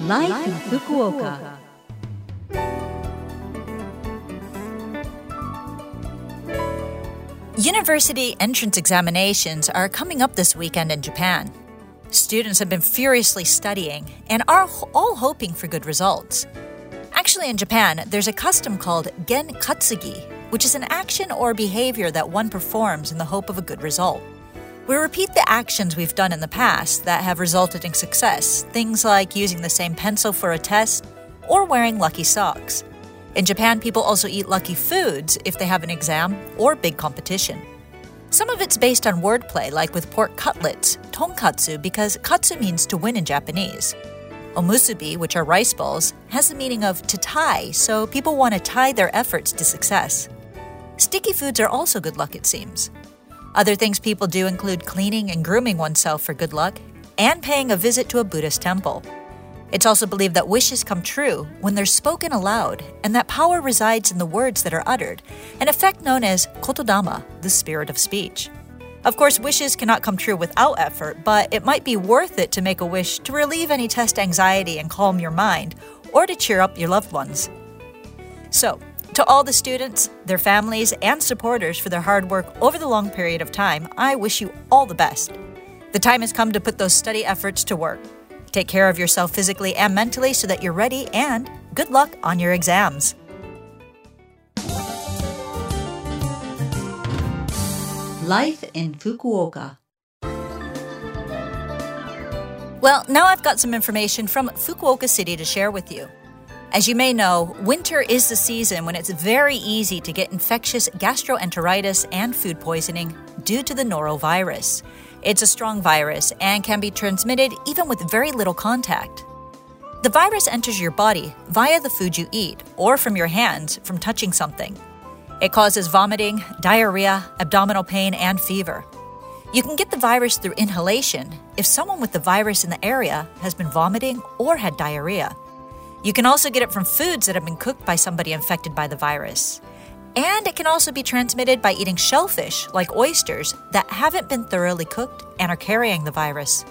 Life, in Fukuoka. University entrance examinations are coming up this weekend in Japan. Students have been furiously studying and are all hoping for good results. Actually, in Japan, there's a custom called gen katsugi, which is an action or behavior that one performs in the hope of a good result. We repeat the actions we've done in the past that have resulted in success, things like using the same pencil for a test or wearing lucky socks. In Japan, people also eat lucky foods if they have an exam or big competition. Some of it's based on wordplay, like with pork cutlets, tonkatsu, because katsu means to win in Japanese. Omusubi, which are rice balls, has the meaning of to tie, so people want to tie their efforts to success. Sticky foods are also good luck, it seems. Other things people do include cleaning and grooming oneself for good luck and paying a visit to a Buddhist temple. It's also believed that wishes come true when they're spoken aloud and that power resides in the words that are uttered, an effect known as kotodama, the spirit of speech. Of course, wishes cannot come true without effort, but it might be worth it to make a wish to relieve any test anxiety and calm your mind, or to cheer up your loved ones. So, to all the students, their families, and supporters for their hard work over the long period of time, I wish you all the best. The time has come to put those study efforts to work. Take care of yourself physically and mentally so that you're ready, and good luck on your exams. Life in Fukuoka. Well, now I've got some information from Fukuoka City to share with you. As you may know, winter is the season when it's very easy to get infectious gastroenteritis and food poisoning due to the norovirus. It's a strong virus and can be transmitted even with very little contact. The virus enters your body via the food you eat or from your hands from touching something. It causes vomiting, diarrhea, abdominal pain, and fever. You can get the virus through inhalation if someone with the virus in the area has been vomiting or had diarrhea. You can also get it from foods that have been cooked by somebody infected by the virus. And it can also be transmitted by eating shellfish, like oysters, that haven't been thoroughly cooked and are carrying the virus.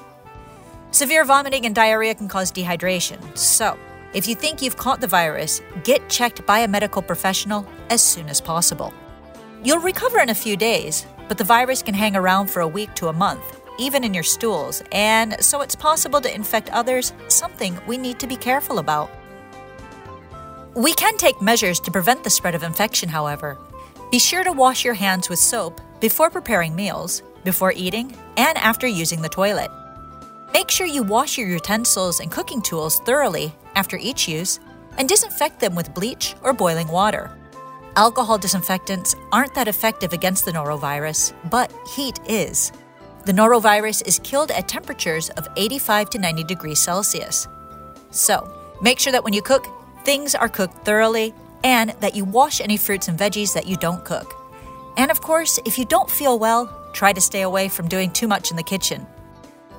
Severe vomiting and diarrhea can cause dehydration, so if you think you've caught the virus, get checked by a medical professional as soon as possible. You'll recover in a few days, but the virus can hang around for a week to a month, even in your stools, and so it's possible to infect others, something we need to be careful about. We can take measures to prevent the spread of infection, however. Be sure to wash your hands with soap before preparing meals, before eating, and after using the toilet. Make sure you wash your utensils and cooking tools thoroughly after each use and disinfect them with bleach or boiling water. Alcohol disinfectants aren't that effective against the norovirus, but heat is. The norovirus is killed at temperatures of 85 to 90 degrees Celsius. So, make sure that when you cook, things are cooked thoroughly and that you wash any fruits and veggies that you don't cook. And of course, if you don't feel well, try to stay away from doing too much in the kitchen.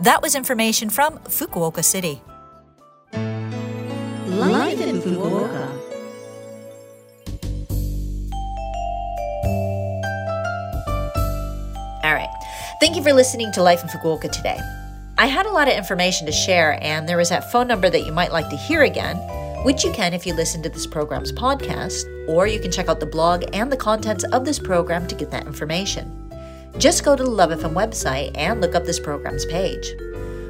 That was information from Fukuoka City. Life in Fukuoka. All right. Thank you for listening to Life in Fukuoka today. I had a lot of information to share, and there was that phone number that you might like to hear again, which you can if you listen to this program's podcast, or you can check out the blog and the contents of this program to get that information. Just go to the Love FM website and look up this program's page.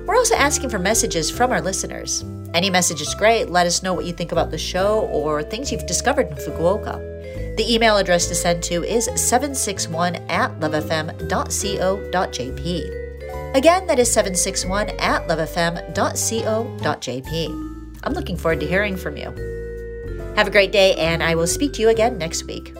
We're also asking for messages from our listeners. Any message is great. Let us know what you think about the show or things you've discovered in Fukuoka. The email address to send to is 761 at lovefm.co.jp. Again, that is 761 at lovefm.co.jp. I'm looking forward to hearing from you. Have a great day, and I will speak to you again next week.